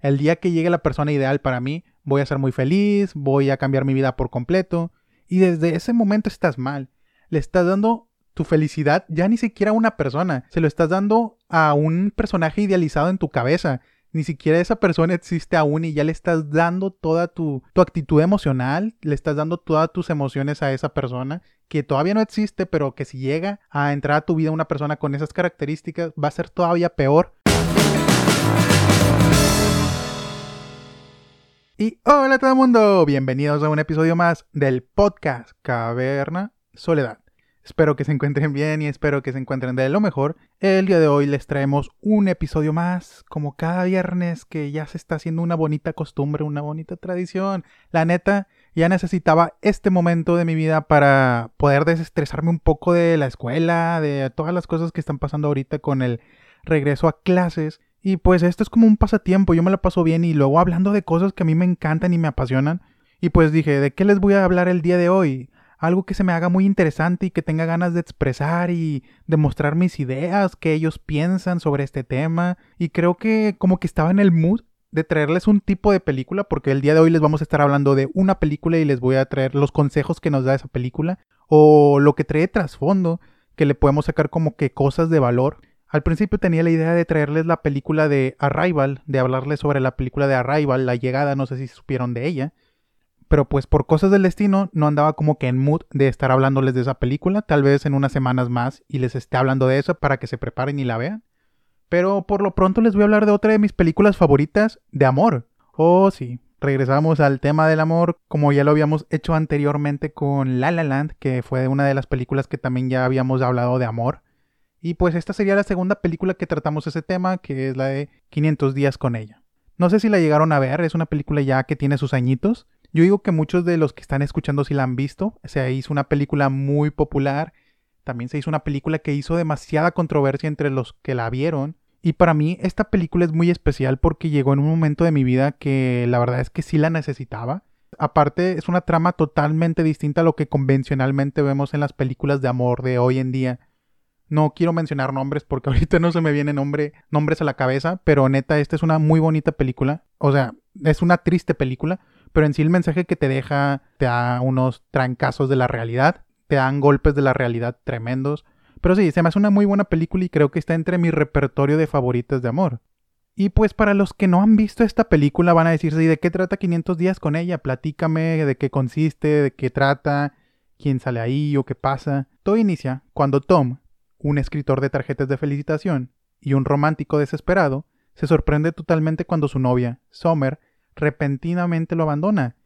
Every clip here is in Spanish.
El día que llegue la persona ideal para mí, voy a ser muy feliz, voy a cambiar mi vida por completo. Y desde ese momento estás mal. Le estás dando tu felicidad ya ni siquiera a una persona, se lo estás dando a un personaje idealizado en tu cabeza. Ni siquiera esa persona existe aún y ya le estás dando toda tu, tu actitud emocional, le estás dando todas tus emociones a esa persona que todavía no existe, pero que si llega a entrar a tu vida una persona con esas características, va a ser todavía peor. Y hola a todo el mundo, bienvenidos a un episodio más del podcast Caverna Soledad. Espero que se encuentren bien y espero que se encuentren de lo mejor. El día de hoy les traemos un episodio más, como cada viernes, que ya se está haciendo una bonita costumbre, una bonita tradición. La neta, ya necesitaba este momento de mi vida para poder desestresarme un poco de la escuela, de todas las cosas que están pasando ahorita con el regreso a clases. Y pues esto es como un pasatiempo, yo me la paso bien y luego hablando de cosas que a mí me encantan y me apasionan. Y pues dije, ¿de qué les voy a hablar el día de hoy? Algo que se me haga muy interesante y que tenga ganas de expresar y demostrar mis ideas, que ellos piensan sobre este tema. Y creo que como que estaba en el mood de traerles un tipo de película, porque el día de hoy les vamos a estar hablando de una película y les voy a traer los consejos que nos da esa película, o lo que trae trasfondo, que le podemos sacar como que cosas de valor. Al principio tenía la idea de traerles la película de Arrival, de hablarles sobre la película de Arrival, la llegada, no sé si supieron de ella. Pero pues por cosas del destino no andaba como que en mood de estar hablándoles de esa película, tal vez en unas semanas más y les esté hablando de eso para que se preparen y la vean. Pero por lo pronto les voy a hablar de otra de mis películas favoritas de amor. Oh, sí. Regresamos al tema del amor, como ya lo habíamos hecho anteriormente con La La Land, que fue una de las películas que también ya habíamos hablado de amor. Y pues esta sería la segunda película que tratamos ese tema, que es la de 500 días con ella. No sé si la llegaron a ver, es una película ya que tiene sus añitos. Yo digo que muchos de los que están escuchando sí la han visto. Se hizo una película muy popular también se hizo una película que hizo demasiada controversia entre los que la vieron. Y para mí esta película es muy especial porque llegó en un momento de mi vida que la verdad es que sí la necesitaba. Aparte es una trama totalmente distinta a lo que convencionalmente vemos en las películas de amor de hoy en día. No quiero mencionar nombres porque ahorita no se me vienen nombre, nombres a la cabeza, pero neta, esta es una muy bonita película. O sea, es una triste película, pero en sí el mensaje que te deja te da unos trancazos de la realidad te dan golpes de la realidad tremendos. Pero sí, se me hace una muy buena película y creo que está entre mi repertorio de favoritas de amor. Y pues para los que no han visto esta película van a decirse, ¿y de qué trata 500 días con ella? Platícame de qué consiste, de qué trata, quién sale ahí o qué pasa. Todo inicia cuando Tom, un escritor de tarjetas de felicitación y un romántico desesperado, se sorprende totalmente cuando su novia, Summer, repentinamente lo abandona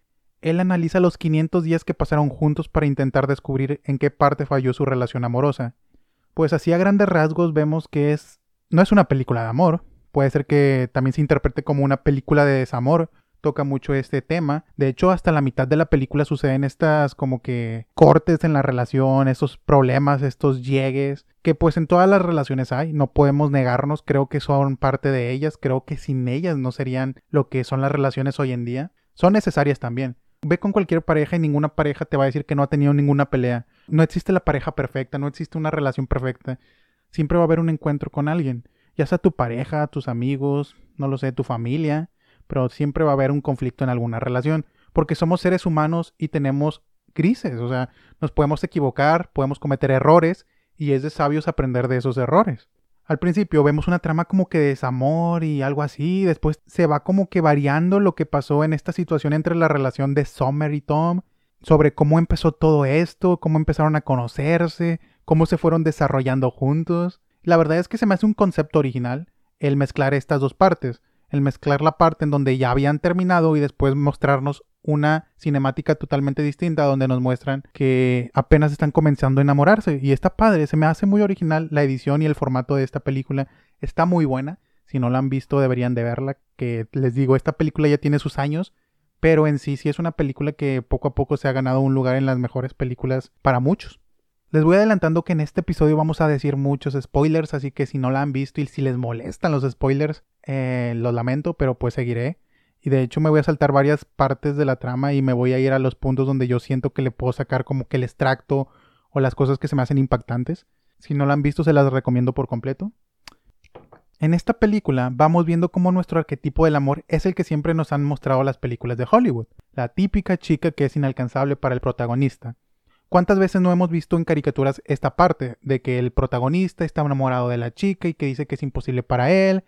él analiza los 500 días que pasaron juntos para intentar descubrir en qué parte falló su relación amorosa. Pues así a grandes rasgos vemos que es no es una película de amor, puede ser que también se interprete como una película de desamor, toca mucho este tema. De hecho, hasta la mitad de la película suceden estas como que cortes en la relación, estos problemas, estos llegues, que pues en todas las relaciones hay, no podemos negarnos, creo que son parte de ellas, creo que sin ellas no serían lo que son las relaciones hoy en día. Son necesarias también, Ve con cualquier pareja y ninguna pareja te va a decir que no ha tenido ninguna pelea. No existe la pareja perfecta, no existe una relación perfecta. Siempre va a haber un encuentro con alguien. Ya sea tu pareja, tus amigos, no lo sé, tu familia, pero siempre va a haber un conflicto en alguna relación. Porque somos seres humanos y tenemos crisis. O sea, nos podemos equivocar, podemos cometer errores y es de sabios aprender de esos errores. Al principio vemos una trama como que de desamor y algo así, después se va como que variando lo que pasó en esta situación entre la relación de Summer y Tom, sobre cómo empezó todo esto, cómo empezaron a conocerse, cómo se fueron desarrollando juntos. La verdad es que se me hace un concepto original el mezclar estas dos partes, el mezclar la parte en donde ya habían terminado y después mostrarnos una cinemática totalmente distinta donde nos muestran que apenas están comenzando a enamorarse. Y está padre, se me hace muy original la edición y el formato de esta película, está muy buena, si no la han visto deberían de verla, que les digo, esta película ya tiene sus años, pero en sí sí es una película que poco a poco se ha ganado un lugar en las mejores películas para muchos. Les voy adelantando que en este episodio vamos a decir muchos spoilers, así que si no la han visto y si les molestan los spoilers, eh, lo lamento, pero pues seguiré. Y de hecho me voy a saltar varias partes de la trama y me voy a ir a los puntos donde yo siento que le puedo sacar como que el extracto o las cosas que se me hacen impactantes. Si no la han visto se las recomiendo por completo. En esta película vamos viendo cómo nuestro arquetipo del amor es el que siempre nos han mostrado las películas de Hollywood, la típica chica que es inalcanzable para el protagonista. ¿Cuántas veces no hemos visto en caricaturas esta parte de que el protagonista está enamorado de la chica y que dice que es imposible para él?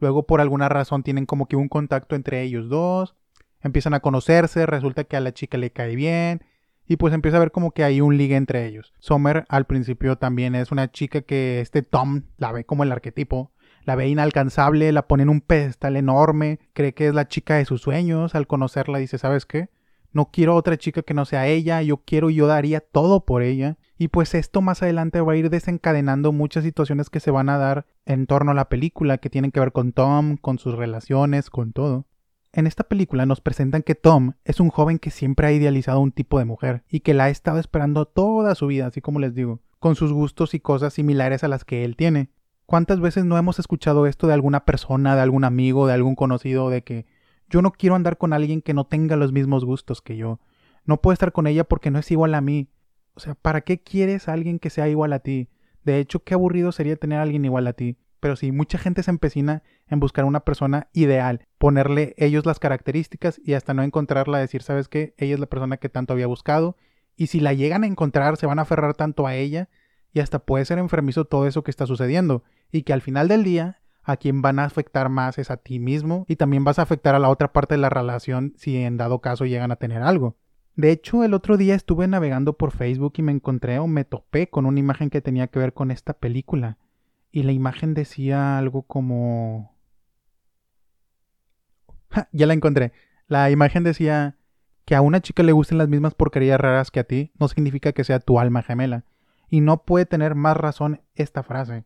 Luego por alguna razón tienen como que un contacto entre ellos dos, empiezan a conocerse, resulta que a la chica le cae bien y pues empieza a ver como que hay un ligue entre ellos. Summer al principio también es una chica que este Tom la ve como el arquetipo la ve inalcanzable, la pone en un pedestal enorme, cree que es la chica de sus sueños, al conocerla dice, ¿sabes qué? No quiero otra chica que no sea ella, yo quiero y yo daría todo por ella. Y pues esto más adelante va a ir desencadenando muchas situaciones que se van a dar en torno a la película, que tienen que ver con Tom, con sus relaciones, con todo. En esta película nos presentan que Tom es un joven que siempre ha idealizado un tipo de mujer y que la ha estado esperando toda su vida, así como les digo, con sus gustos y cosas similares a las que él tiene. ¿Cuántas veces no hemos escuchado esto de alguna persona, de algún amigo, de algún conocido, de que yo no quiero andar con alguien que no tenga los mismos gustos que yo? No puedo estar con ella porque no es igual a mí. O sea, ¿para qué quieres a alguien que sea igual a ti? De hecho, qué aburrido sería tener a alguien igual a ti. Pero sí, mucha gente se empecina en buscar una persona ideal, ponerle ellos las características y hasta no encontrarla, decir, ¿sabes qué? Ella es la persona que tanto había buscado. Y si la llegan a encontrar, se van a aferrar tanto a ella y hasta puede ser enfermizo todo eso que está sucediendo y que al final del día a quien van a afectar más es a ti mismo y también vas a afectar a la otra parte de la relación si en dado caso llegan a tener algo. De hecho, el otro día estuve navegando por Facebook y me encontré o me topé con una imagen que tenía que ver con esta película. Y la imagen decía algo como... ya la encontré. La imagen decía que a una chica le gusten las mismas porquerías raras que a ti no significa que sea tu alma gemela. Y no puede tener más razón esta frase.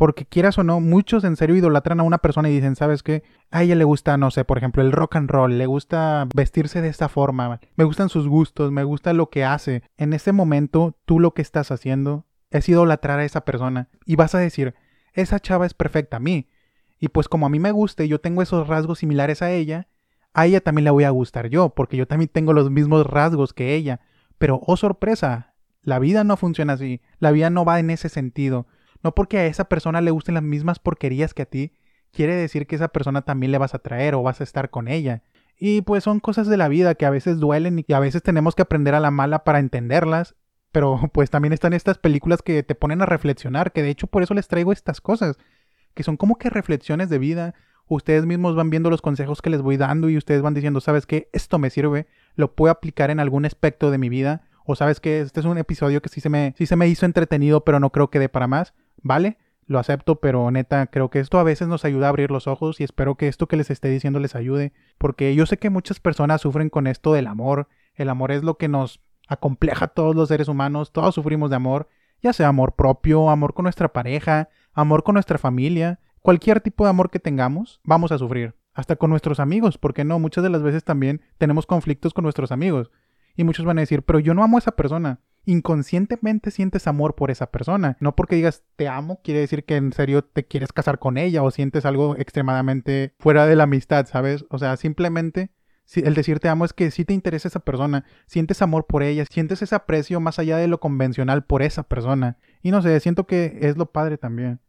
Porque quieras o no, muchos en serio idolatran a una persona y dicen, ¿sabes qué? A ella le gusta, no sé, por ejemplo, el rock and roll, le gusta vestirse de esta forma, me gustan sus gustos, me gusta lo que hace. En ese momento, tú lo que estás haciendo es idolatrar a esa persona y vas a decir, esa chava es perfecta a mí. Y pues como a mí me gusta y yo tengo esos rasgos similares a ella, a ella también le voy a gustar yo, porque yo también tengo los mismos rasgos que ella. Pero, oh sorpresa, la vida no funciona así, la vida no va en ese sentido. No porque a esa persona le gusten las mismas porquerías que a ti, quiere decir que esa persona también le vas a traer o vas a estar con ella. Y pues son cosas de la vida que a veces duelen y a veces tenemos que aprender a la mala para entenderlas. Pero pues también están estas películas que te ponen a reflexionar, que de hecho por eso les traigo estas cosas, que son como que reflexiones de vida. Ustedes mismos van viendo los consejos que les voy dando y ustedes van diciendo, ¿sabes qué? Esto me sirve, lo puedo aplicar en algún aspecto de mi vida. O sabes que este es un episodio que sí se me, sí se me hizo entretenido, pero no creo que dé para más. ¿Vale? Lo acepto, pero neta, creo que esto a veces nos ayuda a abrir los ojos y espero que esto que les esté diciendo les ayude, porque yo sé que muchas personas sufren con esto del amor. El amor es lo que nos acompleja a todos los seres humanos, todos sufrimos de amor, ya sea amor propio, amor con nuestra pareja, amor con nuestra familia, cualquier tipo de amor que tengamos, vamos a sufrir. Hasta con nuestros amigos, porque no, muchas de las veces también tenemos conflictos con nuestros amigos. Y muchos van a decir, pero yo no amo a esa persona inconscientemente sientes amor por esa persona. No porque digas te amo, quiere decir que en serio te quieres casar con ella o sientes algo extremadamente fuera de la amistad, ¿sabes? O sea, simplemente el decir te amo es que sí te interesa esa persona, sientes amor por ella, sientes ese aprecio más allá de lo convencional por esa persona. Y no sé, siento que es lo padre también.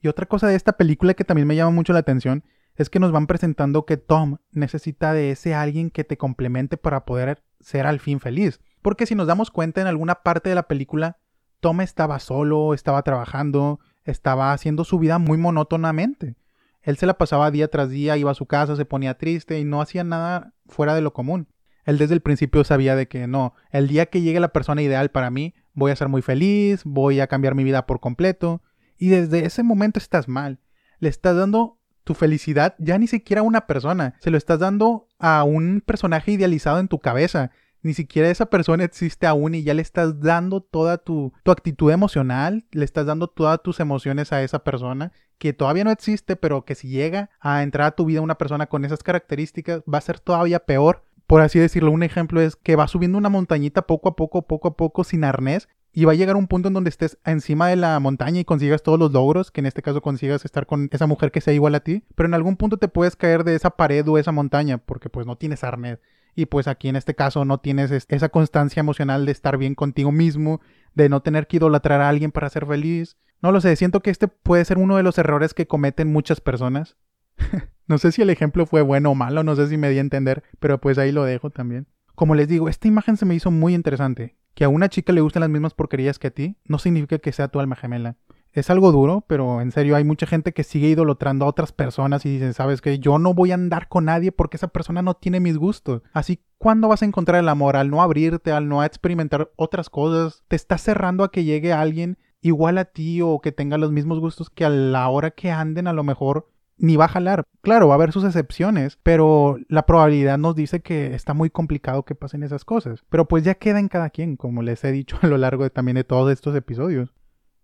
Y otra cosa de esta película que también me llama mucho la atención es que nos van presentando que Tom necesita de ese alguien que te complemente para poder ser al fin feliz. Porque si nos damos cuenta en alguna parte de la película, Tom estaba solo, estaba trabajando, estaba haciendo su vida muy monótonamente. Él se la pasaba día tras día, iba a su casa, se ponía triste y no hacía nada fuera de lo común. Él desde el principio sabía de que no, el día que llegue la persona ideal para mí, voy a ser muy feliz, voy a cambiar mi vida por completo. Y desde ese momento estás mal. Le estás dando tu felicidad ya ni siquiera a una persona, se lo estás dando a un personaje idealizado en tu cabeza ni siquiera esa persona existe aún y ya le estás dando toda tu, tu actitud emocional, le estás dando todas tus emociones a esa persona que todavía no existe, pero que si llega a entrar a tu vida una persona con esas características va a ser todavía peor. Por así decirlo, un ejemplo es que va subiendo una montañita poco a poco, poco a poco, sin arnés, y va a llegar un punto en donde estés encima de la montaña y consigas todos los logros, que en este caso consigas estar con esa mujer que sea igual a ti, pero en algún punto te puedes caer de esa pared o esa montaña porque pues no tienes arnés y pues aquí en este caso no tienes esa constancia emocional de estar bien contigo mismo, de no tener que idolatrar a alguien para ser feliz. No lo sé, siento que este puede ser uno de los errores que cometen muchas personas. no sé si el ejemplo fue bueno o malo, no sé si me di a entender, pero pues ahí lo dejo también. Como les digo, esta imagen se me hizo muy interesante. Que a una chica le gusten las mismas porquerías que a ti no significa que sea tu alma gemela. Es algo duro, pero en serio hay mucha gente que sigue idolatrando a otras personas y dicen, sabes que yo no voy a andar con nadie porque esa persona no tiene mis gustos. Así, ¿cuándo vas a encontrar el amor? Al no abrirte, al no experimentar otras cosas, te estás cerrando a que llegue alguien igual a ti o que tenga los mismos gustos que a la hora que anden a lo mejor ni va a jalar. Claro, va a haber sus excepciones, pero la probabilidad nos dice que está muy complicado que pasen esas cosas. Pero pues ya queda en cada quien, como les he dicho a lo largo de, también de todos estos episodios.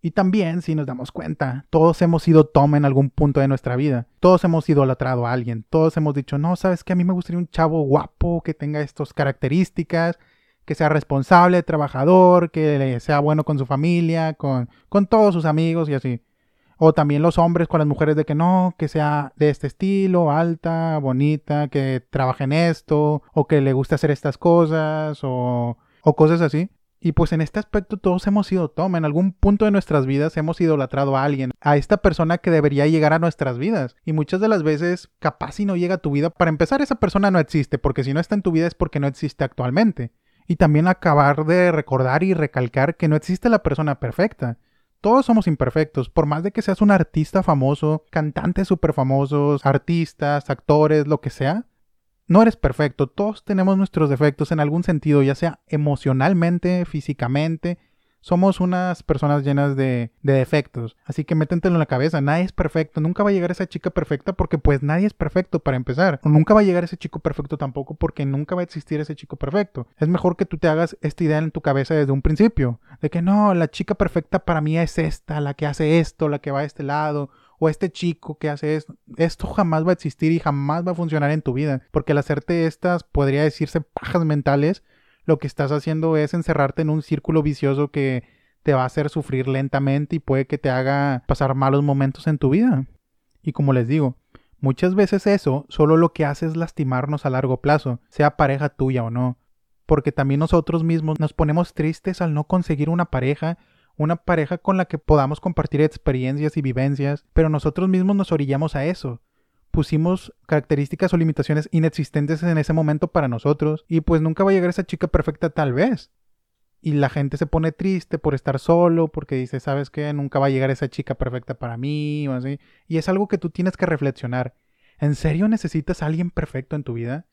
Y también, si nos damos cuenta, todos hemos sido Tom en algún punto de nuestra vida. Todos hemos idolatrado a alguien. Todos hemos dicho, no, sabes que a mí me gustaría un chavo guapo, que tenga estas características, que sea responsable, trabajador, que sea bueno con su familia, con, con todos sus amigos y así. O también los hombres con las mujeres de que no, que sea de este estilo, alta, bonita, que trabaje en esto, o que le guste hacer estas cosas, o, o cosas así. Y pues en este aspecto todos hemos sido Tom. En algún punto de nuestras vidas hemos idolatrado a alguien, a esta persona que debería llegar a nuestras vidas. Y muchas de las veces, capaz si no llega a tu vida, para empezar esa persona no existe, porque si no está en tu vida es porque no existe actualmente. Y también acabar de recordar y recalcar que no existe la persona perfecta. Todos somos imperfectos, por más de que seas un artista famoso, cantantes súper famosos, artistas, actores, lo que sea, no eres perfecto, todos tenemos nuestros defectos en algún sentido, ya sea emocionalmente, físicamente, somos unas personas llenas de, defectos. Así que métentelo en la cabeza. Nadie es perfecto. Nunca va a llegar esa chica perfecta porque pues nadie es perfecto para empezar. O nunca va a llegar ese chico perfecto tampoco porque nunca va a existir ese chico perfecto. Es mejor que tú te hagas esta idea en tu cabeza desde un principio. De que no, la chica perfecta para mí es esta, la que hace esto, la que va a este lado o este chico que hace esto. Esto jamás va a existir y jamás va a funcionar en tu vida. Porque al hacerte estas, podría decirse pajas mentales, lo que estás haciendo es encerrarte en un círculo vicioso que te va a hacer sufrir lentamente y puede que te haga pasar malos momentos en tu vida. Y como les digo, muchas veces eso solo lo que hace es lastimarnos a largo plazo, sea pareja tuya o no. Porque también nosotros mismos nos ponemos tristes al no conseguir una pareja, una pareja con la que podamos compartir experiencias y vivencias, pero nosotros mismos nos orillamos a eso pusimos características o limitaciones inexistentes en ese momento para nosotros y pues nunca va a llegar esa chica perfecta tal vez. Y la gente se pone triste por estar solo, porque dice, ¿sabes qué? Nunca va a llegar esa chica perfecta para mí o así. Y es algo que tú tienes que reflexionar. ¿En serio necesitas a alguien perfecto en tu vida?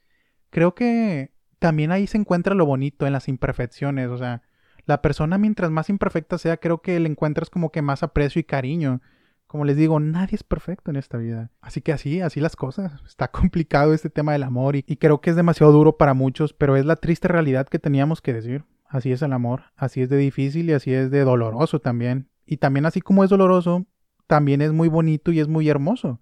Creo que también ahí se encuentra lo bonito en las imperfecciones, o sea, la persona mientras más imperfecta sea, creo que le encuentras como que más aprecio y cariño. Como les digo, nadie es perfecto en esta vida. Así que así, así las cosas. Está complicado este tema del amor y, creo que es demasiado duro para muchos, pero es la triste realidad que teníamos que decir. Así es el amor, así es de difícil y así es de doloroso también. Y también así como es doloroso, también es muy bonito y es muy hermoso.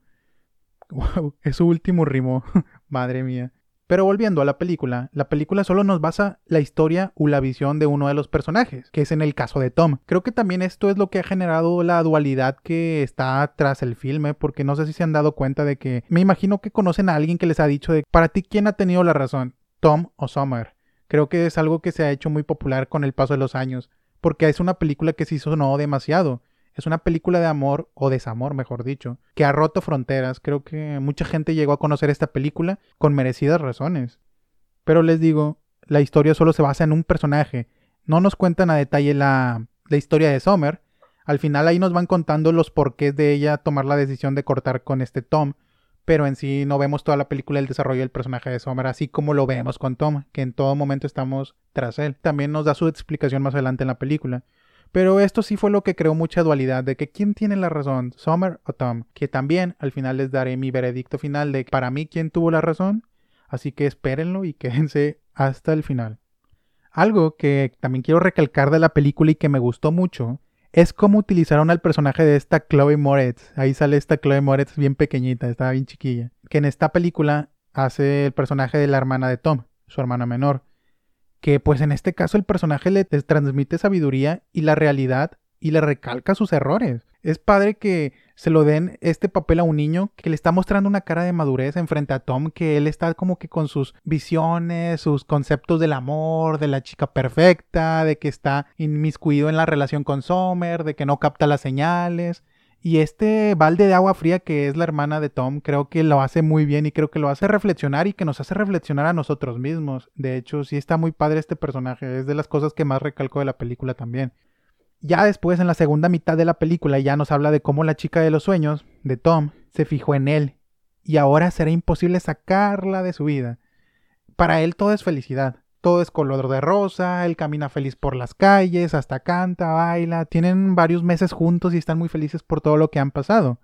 Wow, es su último rimo. Madre mía. Pero volviendo a la película, la película solo nos basa la historia o la visión de uno de los personajes, que es en el caso de Tom. Creo que también esto es lo que ha generado la dualidad que está tras el filme, porque no sé si se han dado cuenta de que me imagino que conocen a alguien que les ha dicho de para ti quién ha tenido la razón, Tom o Summer. Creo que es algo que se ha hecho muy popular con el paso de los años, porque es una película que se sonó demasiado. Es una película de amor, o desamor, mejor dicho, que ha roto fronteras. Creo que mucha gente llegó a conocer esta película con merecidas razones. Pero les digo, la historia solo se basa en un personaje. No nos cuentan a detalle la, historia de Summer. Al final ahí nos van contando los porqués de ella tomar la decisión de cortar con este Tom. Pero en sí no vemos toda la película el desarrollo del personaje de Summer, así como lo vemos con Tom, que en todo momento estamos tras él. También nos da su explicación más adelante en la película. Pero esto sí fue lo que creó mucha dualidad de que quién tiene la razón, Summer o Tom, que también al final les daré mi veredicto final de para mí quién tuvo la razón, así que espérenlo y quédense hasta el final. Algo que también quiero recalcar de la película y que me gustó mucho es cómo utilizaron al personaje de esta Chloe Moretz. Ahí sale esta Chloe Moretz bien pequeñita, estaba bien chiquilla. Que en esta película hace el personaje de la hermana de Tom, su hermana menor que pues en este caso el personaje le transmite sabiduría y la realidad y le recalca sus errores. Es padre que se lo den este papel a un niño que le está mostrando una cara de madurez enfrente a Tom, que él está como que con sus visiones, sus conceptos del amor, de la chica perfecta, de que está inmiscuido en la relación con Summer, de que no capta las señales. Y este balde de agua fría que es la hermana de Tom, creo que lo hace muy bien y creo que lo hace reflexionar y que nos hace reflexionar a nosotros mismos. De hecho, sí está muy padre este personaje, es de las cosas que más recalco de la película también. Ya después, en la segunda mitad de la película, ya nos habla de cómo la chica de los sueños, de Tom, se fijó en él y ahora será imposible sacarla de su vida. Para él todo es felicidad, todo es color de rosa, él camina feliz por las calles, hasta canta, baila, tienen varios meses juntos y están muy felices por todo lo que han pasado.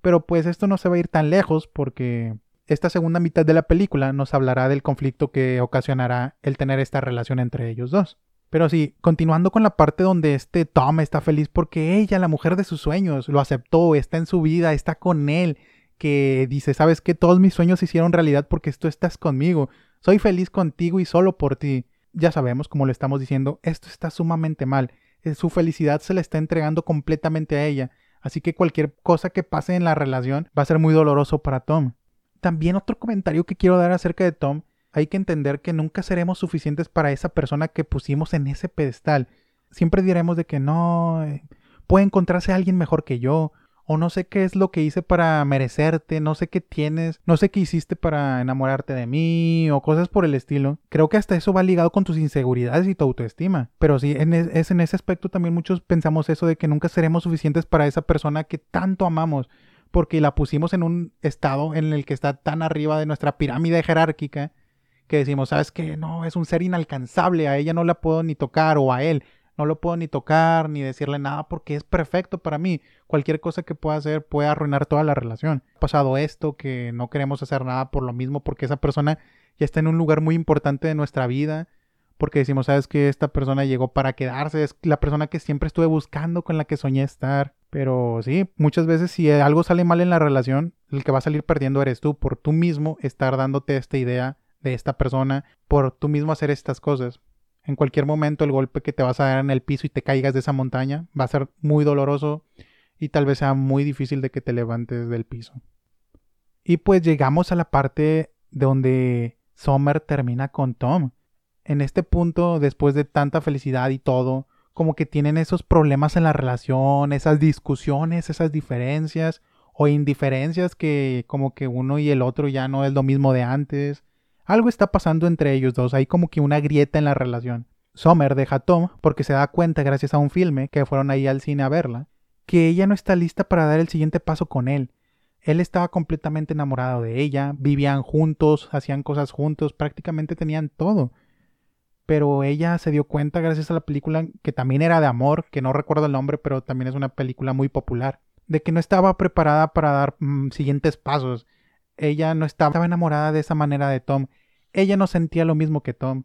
Pero pues esto no se va a ir tan lejos porque esta segunda mitad de la película nos hablará del conflicto que ocasionará el tener esta relación entre ellos dos. Pero sí, continuando con la parte donde este Tom está feliz porque ella, la mujer de sus sueños, lo aceptó, está en su vida, está con él, que dice, sabes que todos mis sueños se hicieron realidad porque tú estás conmigo, soy feliz contigo y solo por ti. Ya sabemos, como le estamos diciendo, esto está sumamente mal, eh, su felicidad se le está entregando completamente a ella, así que cualquier cosa que pase en la relación va a ser muy doloroso para Tom. También otro comentario que quiero dar acerca de Tom hay que entender que nunca seremos suficientes para esa persona que pusimos en ese pedestal. Siempre diremos de que no, eh, puede encontrarse alguien mejor que yo, o no sé qué es lo que hice para merecerte, no sé qué tienes, no sé qué hiciste para enamorarte de mí, o cosas por el estilo. Creo que hasta eso va ligado con tus inseguridades y tu autoestima. Pero sí, es en ese aspecto también muchos pensamos eso de que nunca seremos suficientes para esa persona que tanto amamos porque la pusimos en un estado en el que está tan arriba de nuestra pirámide jerárquica que decimos, sabes que no, es un ser inalcanzable, a ella no la puedo ni tocar o a él no lo puedo ni tocar ni decirle nada porque es perfecto para mí. Cualquier cosa que pueda hacer puede arruinar toda la relación. Ha pasado esto que no queremos hacer nada por lo mismo porque esa persona ya está en un lugar muy importante de nuestra vida. Porque decimos, sabes que esta persona llegó para quedarse, es la persona que siempre estuve buscando, con la que soñé estar. Pero sí, muchas veces si algo sale mal en la relación, el que va a salir perdiendo eres tú, por tú mismo estar dándote esta idea de esta persona por tú mismo hacer estas cosas. En cualquier momento el golpe que te vas a dar en el piso y te caigas de esa montaña va a ser muy doloroso y tal vez sea muy difícil de que te levantes del piso. Y pues llegamos a la parte donde Summer termina con Tom. En este punto, después de tanta felicidad y todo, como que tienen esos problemas en la relación, esas discusiones, esas diferencias o indiferencias que como que uno y el otro ya no es lo mismo de antes algo está pasando entre ellos dos, hay como que una grieta en la relación. Sommer deja a Tom porque se da cuenta gracias a un filme que fueron ahí al cine a verla, que ella no está lista para dar el siguiente paso con él. Él estaba completamente enamorado de ella, vivían juntos, hacían cosas juntos, prácticamente tenían todo. Pero ella se dio cuenta gracias a la película que también era de amor, que no recuerdo el nombre, pero también es una película muy popular, de que no estaba preparada para dar mm, siguientes pasos. Ella no estaba enamorada de esa manera de Tom ella no sentía lo mismo que Tom.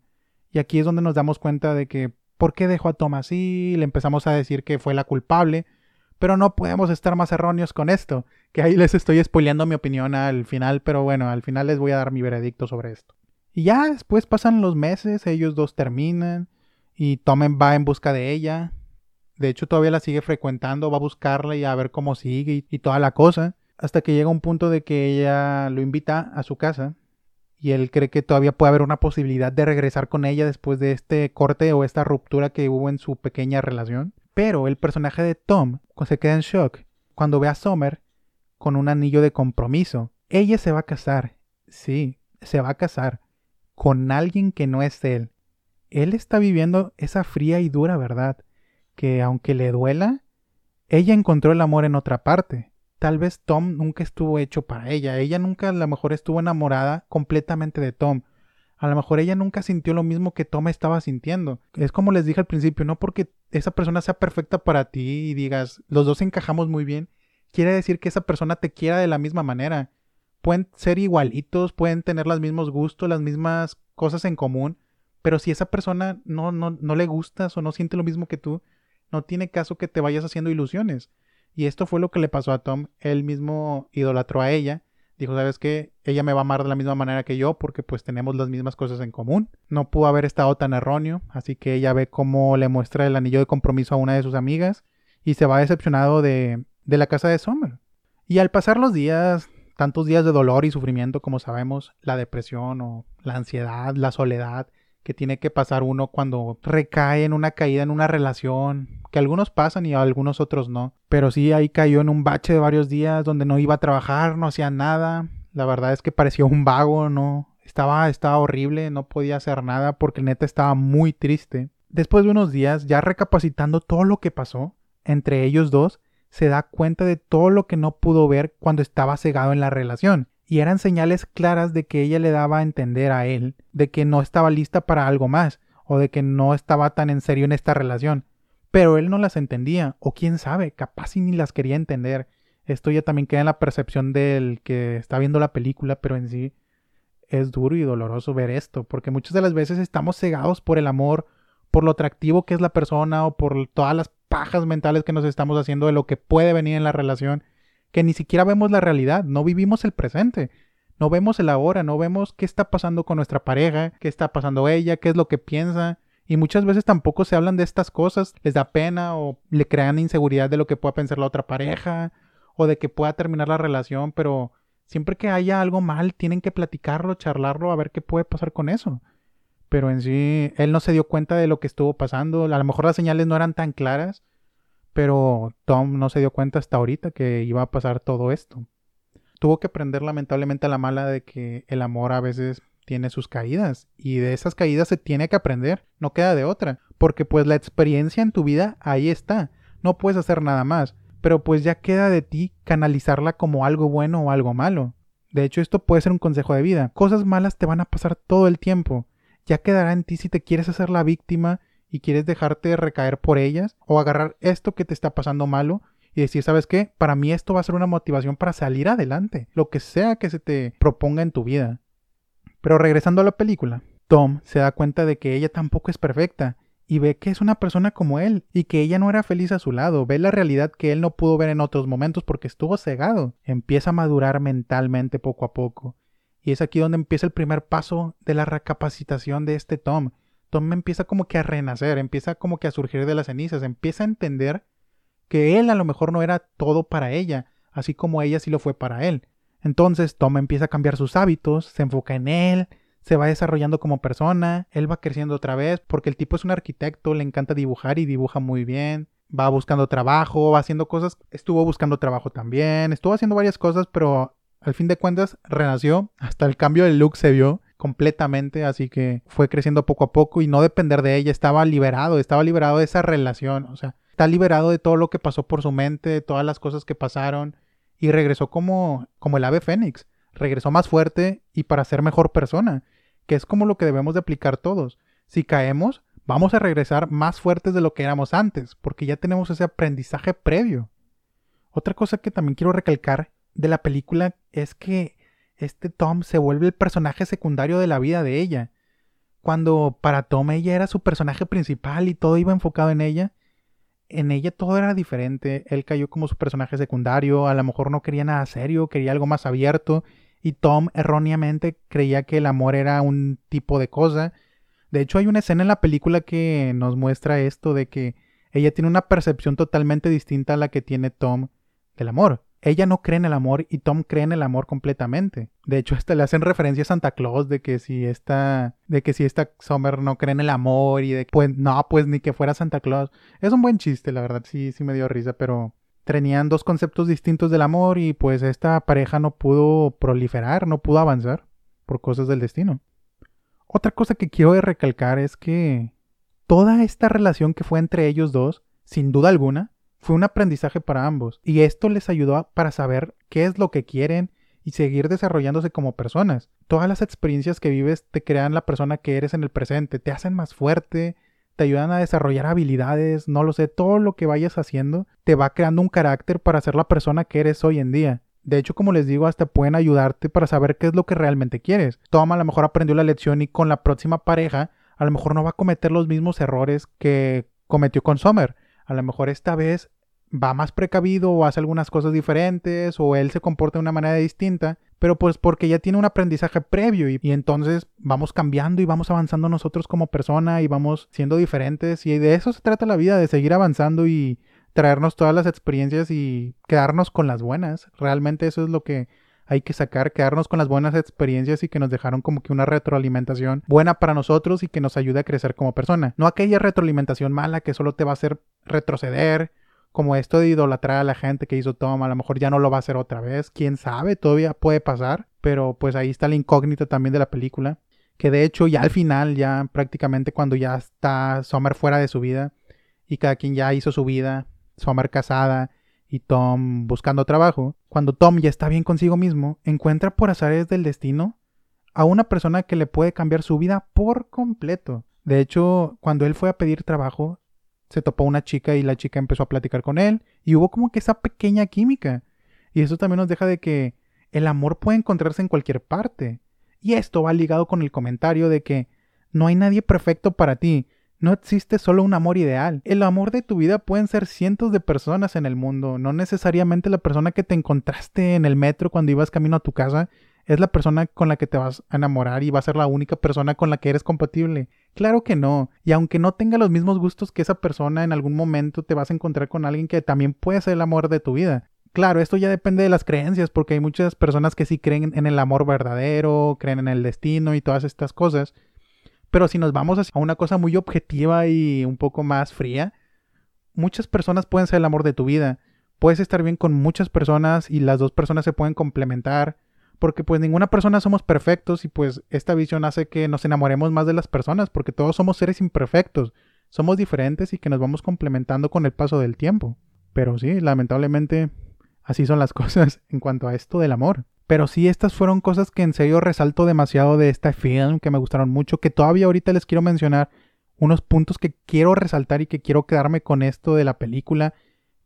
Y aquí es donde nos damos cuenta de que ¿por qué dejó a Tom así? Le empezamos a decir que fue la culpable. Pero no podemos estar más erróneos con esto. Que ahí les estoy spoileando mi opinión al final, pero bueno, al final les voy a dar mi veredicto sobre esto. Y ya después pasan los meses, ellos dos terminan y Tom va en busca de ella. De hecho, todavía la sigue frecuentando, va a buscarla y a ver cómo sigue y, y toda la cosa. Hasta que llega un punto de que ella lo invita a su casa y él cree que todavía puede haber una posibilidad de regresar con ella después de este corte o esta ruptura que hubo en su pequeña relación. Pero el personaje de Tom se queda en shock cuando ve a Summer con un anillo de compromiso. Ella se va a casar, sí, se va a casar con alguien que no es él. Él está viviendo esa fría y dura verdad, que aunque le duela, ella encontró el amor en otra parte tal vez Tom nunca estuvo hecho para ella. Ella nunca a lo mejor estuvo enamorada completamente de Tom. A lo mejor ella nunca sintió lo mismo que Tom estaba sintiendo. Es como les dije al principio, no porque esa persona sea perfecta para ti y digas, los dos encajamos muy bien, quiere decir que esa persona te quiera de la misma manera. Pueden ser igualitos, pueden tener los mismos gustos, las mismas cosas en común, pero si esa persona no, no, no le gustas o no siente lo mismo que tú, no tiene caso que te vayas haciendo ilusiones. Y esto fue lo que le pasó a Tom. Él mismo idolatró a ella. Dijo, ¿sabes qué? Ella me va a amar de la misma manera que yo porque pues tenemos las mismas cosas en común. No pudo haber estado tan erróneo, así que ella ve cómo le muestra el anillo de compromiso a una de sus amigas y se va decepcionado de, de la casa de Summer. Y al pasar los días, tantos días de dolor y sufrimiento como sabemos, la depresión o la ansiedad, la soledad que tiene que pasar uno cuando recae en una caída en una relación, que algunos pasan y algunos otros no. Pero sí ahí cayó en un bache de varios días donde no iba a trabajar, no hacía nada. La verdad es que parecía un vago, no. Estaba, estaba horrible, no podía hacer nada porque neta estaba muy triste. Después de unos días, ya recapacitando todo lo que pasó entre ellos dos, se da cuenta de todo lo que no pudo ver cuando estaba cegado en la relación. Y eran señales claras de que ella le daba a entender a él de que no estaba lista para algo más, o de que no estaba tan en serio en esta relación. Pero él no las entendía, o quién sabe, capaz y ni las quería entender. Esto ya también queda en la percepción del que está viendo la película, pero en sí es duro y doloroso ver esto, porque muchas de las veces estamos cegados por el amor, por lo atractivo que es la persona o por todas las pajas mentales que nos estamos haciendo de lo que puede venir en la relación, que ni siquiera vemos la realidad, no vivimos el presente, no vemos el ahora, no vemos qué está pasando con nuestra pareja, qué está pasando ella, qué es lo que piensa. Y muchas veces tampoco se hablan de estas cosas, les da pena o le crean inseguridad de lo que pueda pensar la otra pareja o de que pueda terminar la relación, pero siempre que haya algo mal tienen que platicarlo, charlarlo, a ver qué puede pasar con eso pero en sí él no se dio cuenta de lo que estuvo pasando. A lo mejor las señales no eran tan claras, pero Tom no se dio cuenta hasta ahorita que iba a pasar todo esto. Tuvo que aprender lamentablemente a la mala de que el amor a veces tiene sus caídas y de esas caídas se tiene que aprender, no queda de otra, porque pues la experiencia en tu vida ahí está, no puedes hacer nada más, pero pues ya queda de ti canalizarla como algo bueno o algo malo. De hecho, esto puede ser un consejo de vida. Cosas malas te van a pasar todo el tiempo ya quedará en ti si te quieres hacer la víctima y quieres dejarte recaer por ellas o agarrar esto que te está pasando malo y decir, ¿sabes qué? Para mí esto va a ser una motivación para salir adelante, lo que sea que se te proponga en tu vida. Pero regresando a la película, Tom se da cuenta de que ella tampoco es perfecta y ve que es una persona como él y que ella no era feliz a su lado, ve la realidad que él no pudo ver en otros momentos porque estuvo cegado, empieza a madurar mentalmente poco a poco y es aquí donde empieza el primer paso de la recapacitación de este Tom. Tom empieza como que a renacer, empieza como que a surgir de las cenizas, empieza a entender que él a lo mejor no era todo para ella, así como ella sí lo fue para él. Entonces Tom empieza a cambiar sus hábitos, se enfoca en él, se va desarrollando como persona, él va creciendo otra vez, porque el tipo es un arquitecto, le encanta dibujar y dibuja muy bien, va buscando trabajo, va haciendo cosas, estuvo buscando trabajo también, estuvo haciendo varias cosas, pero al fin de cuentas renació, hasta el cambio de look se vio completamente, así que fue creciendo poco a poco y no depender de ella, estaba liberado, estaba liberado de esa relación, o sea, está liberado de todo lo que pasó por su mente, de todas las cosas que pasaron y regresó como como el ave fénix, regresó más fuerte y para ser mejor persona, que es como lo que debemos de aplicar todos. Si caemos, vamos a regresar más fuertes de lo que éramos antes, porque ya tenemos ese aprendizaje previo. Otra cosa que también quiero recalcar de la película es que este Tom se vuelve el personaje secundario de la vida de ella. Cuando para Tom ella era su personaje principal y todo iba enfocado en ella, en ella todo era diferente. Él cayó como su personaje secundario, a lo mejor no quería nada serio, quería algo más abierto, y Tom erróneamente creía que el amor era un tipo de cosa. De hecho, hay una escena en la película que nos muestra esto de que ella tiene una percepción totalmente distinta a la que tiene Tom del amor ella no cree en el amor y Tom cree en el amor completamente. De hecho, hasta le hacen referencia a Santa Claus de que si esta, de que si esta Summer no cree en el amor y de pues no, pues ni que fuera Santa Claus. Es un buen chiste, la verdad, sí, sí me dio risa, pero tenían dos conceptos distintos del amor y pues esta pareja no pudo proliferar, no pudo avanzar por cosas del destino. Otra cosa que quiero recalcar es que toda esta relación que fue entre ellos dos, sin duda alguna, fue un aprendizaje para ambos y esto les ayudó para saber qué es lo que quieren y seguir desarrollándose como personas. Todas las experiencias que vives te crean la persona que eres en el presente, te hacen más fuerte, te ayudan a desarrollar habilidades, no lo sé, todo lo que vayas haciendo te va creando un carácter para ser la persona que eres hoy en día. De hecho, como les digo, hasta pueden ayudarte para saber qué es lo que realmente quieres. Tom a lo mejor aprendió la lección y con la próxima pareja a lo mejor no va a cometer los mismos errores que cometió con Summer. A lo mejor esta vez va más precavido o hace algunas cosas diferentes o él se comporta de una manera distinta, pero pues porque ya tiene un aprendizaje previo y, entonces vamos cambiando y vamos avanzando nosotros como persona y vamos siendo diferentes y de eso se trata la vida, de seguir avanzando y traernos todas las experiencias y quedarnos con las buenas. Realmente eso es lo que hay que sacar, quedarnos con las buenas experiencias y que nos dejaron como que una retroalimentación buena para nosotros y que nos ayude a crecer como persona. No aquella retroalimentación mala que solo te va a hacer retroceder, como esto de idolatrar a la gente que hizo Tom, a lo mejor ya no lo va a hacer otra vez, quién sabe, todavía puede pasar, pero pues ahí está la incógnita también de la película, que de hecho ya al final, ya prácticamente cuando ya está Summer fuera de su vida y cada quien ya hizo su vida, Summer casada y Tom buscando trabajo, cuando Tom ya está bien consigo mismo, encuentra por azares del destino a una persona que le puede cambiar su vida por completo. De hecho, cuando él fue a pedir trabajo, se topó una chica y la chica empezó a platicar con él y hubo como que esa pequeña química. Y eso también nos deja de que el amor puede encontrarse en cualquier parte. Y esto va ligado con el comentario de que no hay nadie perfecto para ti, no existe solo un amor ideal. El amor de tu vida pueden ser cientos de personas en el mundo, no necesariamente la persona que te encontraste en el metro cuando ibas camino a tu casa es la persona con la que te vas a enamorar y va a ser la única persona con la que eres compatible. Claro que no. Y aunque no tenga los mismos gustos que esa persona, en algún momento te vas a encontrar con alguien que también puede ser el amor de tu vida. Claro, esto ya depende de las creencias, porque hay muchas personas que sí creen en el amor verdadero, creen en el destino y todas estas cosas. Pero si nos vamos a una cosa muy objetiva y un poco más fría, muchas personas pueden ser el amor de tu vida. Puedes estar bien con muchas personas y las dos personas se pueden complementar. Porque pues ninguna persona somos perfectos y pues esta visión hace que nos enamoremos más de las personas porque todos somos seres imperfectos. Somos diferentes y que nos vamos complementando con el paso del tiempo. Pero sí, lamentablemente así son las cosas en cuanto a esto del amor. Pero sí, estas fueron cosas que en serio resalto demasiado de este film, que me gustaron mucho, que todavía ahorita les quiero mencionar unos puntos que quiero resaltar y que quiero quedarme con esto de la película,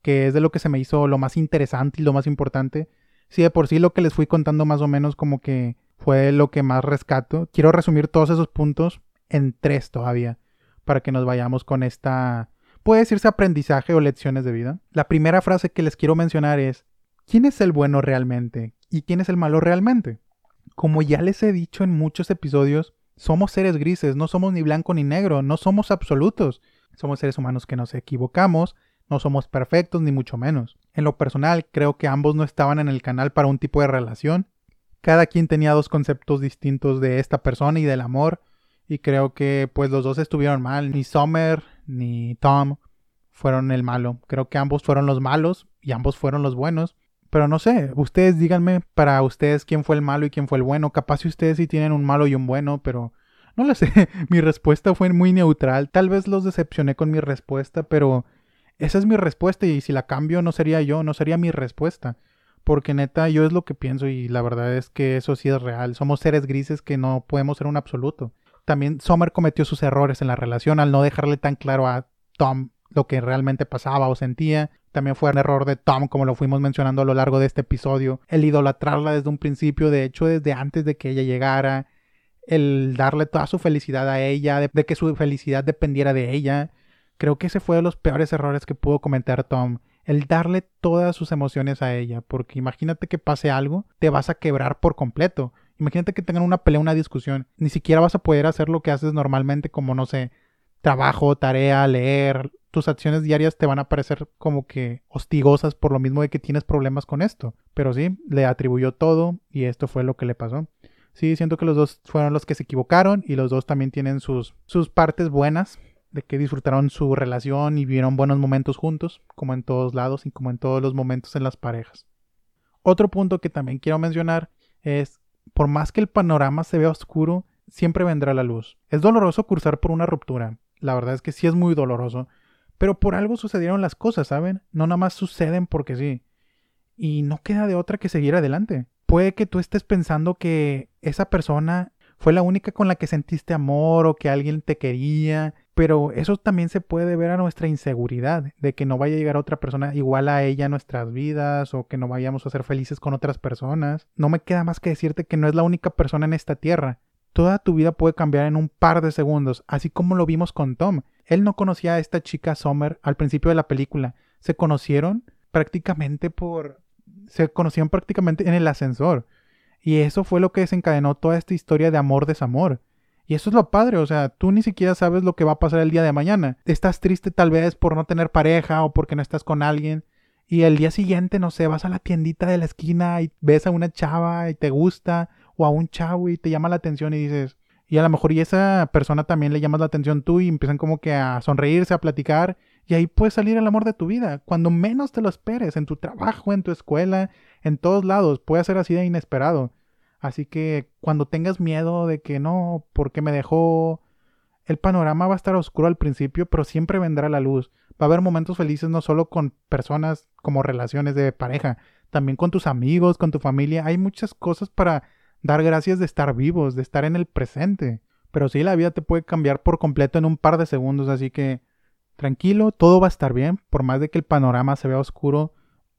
que es de lo que se me hizo lo más interesante y lo más importante. Sí, de por sí lo que les fui contando más o menos como que fue lo que más rescato. Quiero resumir todos esos puntos en tres todavía, para que nos vayamos con esta, puede decirse aprendizaje o lecciones de vida. La primera frase que les quiero mencionar es, ¿quién es el bueno realmente? ¿Y quién es el malo realmente? Como ya les he dicho en muchos episodios, somos seres grises, no somos ni blanco ni negro, no somos absolutos. Somos seres humanos que nos equivocamos, no somos perfectos ni mucho menos. En lo personal, creo que ambos no estaban en el canal para un tipo de relación. Cada quien tenía dos conceptos distintos de esta persona y del amor, y creo que pues los dos estuvieron mal. Ni Summer ni Tom fueron el malo. Creo que ambos fueron los malos y ambos fueron los buenos. Pero no sé, ustedes díganme para ustedes quién fue el malo y quién fue el bueno. Capaz si ustedes sí tienen un malo y un bueno, pero no lo sé. mi respuesta fue muy neutral. Tal vez los decepcioné con mi respuesta, pero esa es mi respuesta y si la cambio no sería yo, no sería mi respuesta. Porque neta, yo es lo que pienso y la verdad es que eso sí es real. Somos seres grises que no podemos ser un absoluto. También Sommer cometió sus errores en la relación al no dejarle tan claro a Tom lo que realmente pasaba o sentía. También fue un error de Tom, como lo fuimos mencionando a lo largo de este episodio, el idolatrarla desde un principio, de hecho desde antes de que ella llegara, el darle toda su felicidad a ella, de, que su felicidad dependiera de ella. Creo que ese fue de los peores errores que pudo cometer Tom, el darle todas sus emociones a ella, porque imagínate que pase algo, te vas a quebrar por completo. Imagínate que tengan una pelea, una discusión, ni siquiera vas a poder hacer lo que haces normalmente, como no sé, trabajo, tarea, leer, tus acciones diarias te van a parecer como que hostigosas por lo mismo de que tienes problemas con esto. Pero sí, le atribuyó todo y esto fue lo que le pasó. Sí, siento que los dos fueron los que se equivocaron y los dos también tienen sus, sus partes buenas de que disfrutaron su relación y vivieron buenos momentos juntos, como en todos lados y como en todos los momentos en las parejas. Otro punto que también quiero mencionar es, por más que el panorama se vea oscuro, siempre vendrá la luz. Es doloroso cursar por una ruptura, la verdad es que sí es muy doloroso, pero por algo sucedieron las cosas, ¿saben? No nada más suceden porque sí. Y no queda de otra que seguir adelante. Puede que tú estés pensando que esa persona fue la única con la que sentiste amor o que alguien te quería, pero eso también se puede ver a nuestra inseguridad, de que no vaya a llegar otra persona igual a ella a nuestras vidas o que no vayamos a ser felices con otras personas. No me queda más que decirte que no es la única persona en esta tierra. Toda tu vida puede cambiar en un par de segundos, así como lo vimos con Tom. Él no conocía a esta chica Summer al principio de la película. Se conocieron prácticamente por... Se conocían prácticamente en el ascensor. Y eso fue lo que desencadenó toda esta historia de amor-desamor. Y eso es lo padre, o sea, tú ni siquiera sabes lo que va a pasar el día de mañana. Estás triste tal vez por no tener pareja o porque no estás con alguien. Y el día siguiente, no sé, vas a la tiendita de la esquina y ves a una chava y te gusta, o a un chavo y te llama la atención y dices, y a lo mejor y esa persona también le llamas la atención tú y empiezan como que a sonreírse, a platicar, y ahí puede salir el amor de tu vida, cuando menos te lo esperes, en tu trabajo, en tu escuela, en todos lados, puede ser así de inesperado. Así que cuando tengas miedo de que no, porque me dejó, el panorama va a estar oscuro al principio, pero siempre vendrá la luz. Va a haber momentos felices no solo con personas como relaciones de pareja, también con tus amigos, con tu familia. Hay muchas cosas para dar gracias de estar vivos, de estar en el presente. Pero sí, la vida te puede cambiar por completo en un par de segundos, así que Tranquilo, todo va a estar bien, por más de que el panorama se vea oscuro,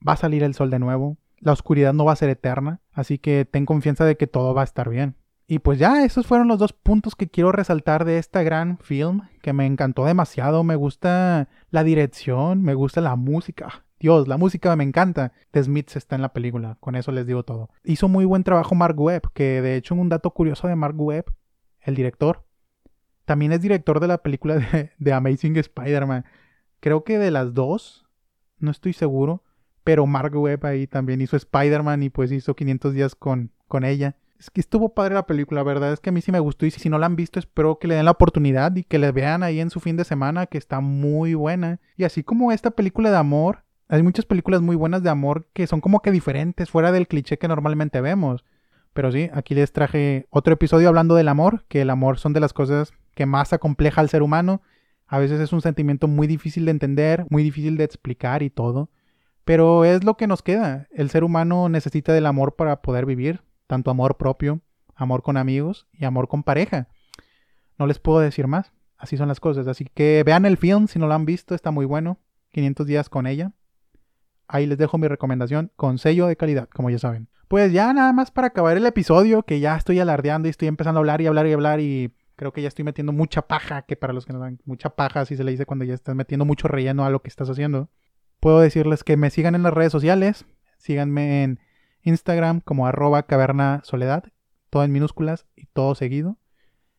va a salir el sol de nuevo, la oscuridad no va a ser eterna, así que ten confianza de que todo va a estar bien. Y pues ya, esos fueron los dos puntos que quiero resaltar de esta gran film, que me encantó demasiado, me gusta la dirección, me gusta la música. Dios, la música me encanta. The Smiths está en la película, con eso les digo todo. Hizo muy buen trabajo Mark Webb, que de hecho un dato curioso de Mark Webb, el director, también es director de la película de, Amazing Spider-Man. Creo que de las dos, no estoy seguro. Pero Mark Webb ahí también hizo Spider-Man y pues hizo 500 días con, con ella. Es que estuvo padre la película, verdad es que a mí sí me gustó y si no la han visto espero que le den la oportunidad y que la vean ahí en su fin de semana que está muy buena. Y así como esta película de amor, hay muchas películas muy buenas de amor que son como que diferentes, fuera del cliché que normalmente vemos. Pero sí, aquí les traje otro episodio hablando del amor, que el amor son de las cosas que más acompleja al ser humano. A veces es un sentimiento muy difícil de entender, muy difícil de explicar y todo. Pero es lo que nos queda. El ser humano necesita del amor para poder vivir, tanto amor propio, amor con amigos y amor con pareja. No les puedo decir más. Así son las cosas. Así que vean el film si no lo han visto, está muy bueno. 500 días con ella. Ahí les dejo mi recomendación con sello de calidad, como ya saben. Pues ya nada más para acabar el episodio, que ya estoy alardeando y estoy empezando a hablar y hablar y hablar y Creo que ya estoy metiendo mucha paja, que para los que no dan mucha paja, así se le dice cuando ya estás metiendo mucho relleno a lo que estás haciendo. Puedo decirles que me sigan en las redes sociales. Síganme en Instagram como arroba caverna soledad, todo en minúsculas y todo seguido.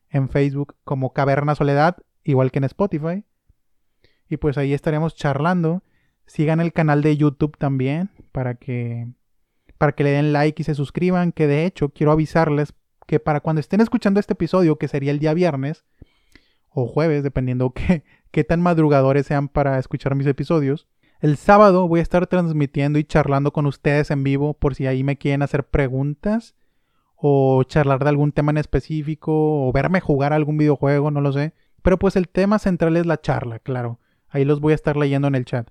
En Facebook como caverna soledad, igual que en Spotify. Y pues ahí estaremos charlando. Sigan el canal de YouTube también para que para que le den like y se suscriban, que de hecho quiero avisarles que para cuando estén escuchando este episodio, que sería el día viernes o jueves, dependiendo qué, qué tan madrugadores sean para escuchar mis episodios, el sábado voy a estar transmitiendo y charlando con ustedes en vivo por si ahí me quieren hacer preguntas o charlar de algún tema en específico o verme jugar algún videojuego, no lo sé. Pero pues el tema central es la charla, claro. Ahí los voy a estar leyendo en el chat.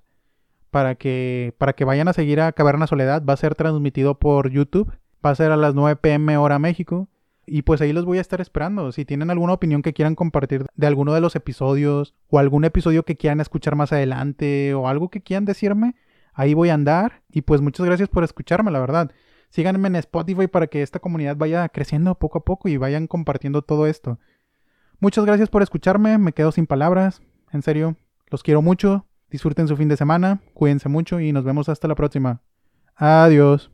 Para que, para que vayan a seguir a Caverna Soledad, va a ser transmitido por YouTube. Va a ser a las 9 pm hora México. Y pues ahí los voy a estar esperando. Si tienen alguna opinión que quieran compartir de alguno de los episodios o algún episodio que quieran escuchar más adelante o algo que quieran decirme, ahí voy a andar. Y pues muchas gracias por escucharme, la verdad. Síganme en Spotify para que esta comunidad vaya creciendo poco a poco y vayan compartiendo todo esto. Muchas gracias por escucharme, me quedo sin palabras. En serio, los quiero mucho. Disfruten su fin de semana, cuídense mucho y nos vemos hasta la próxima. Adiós.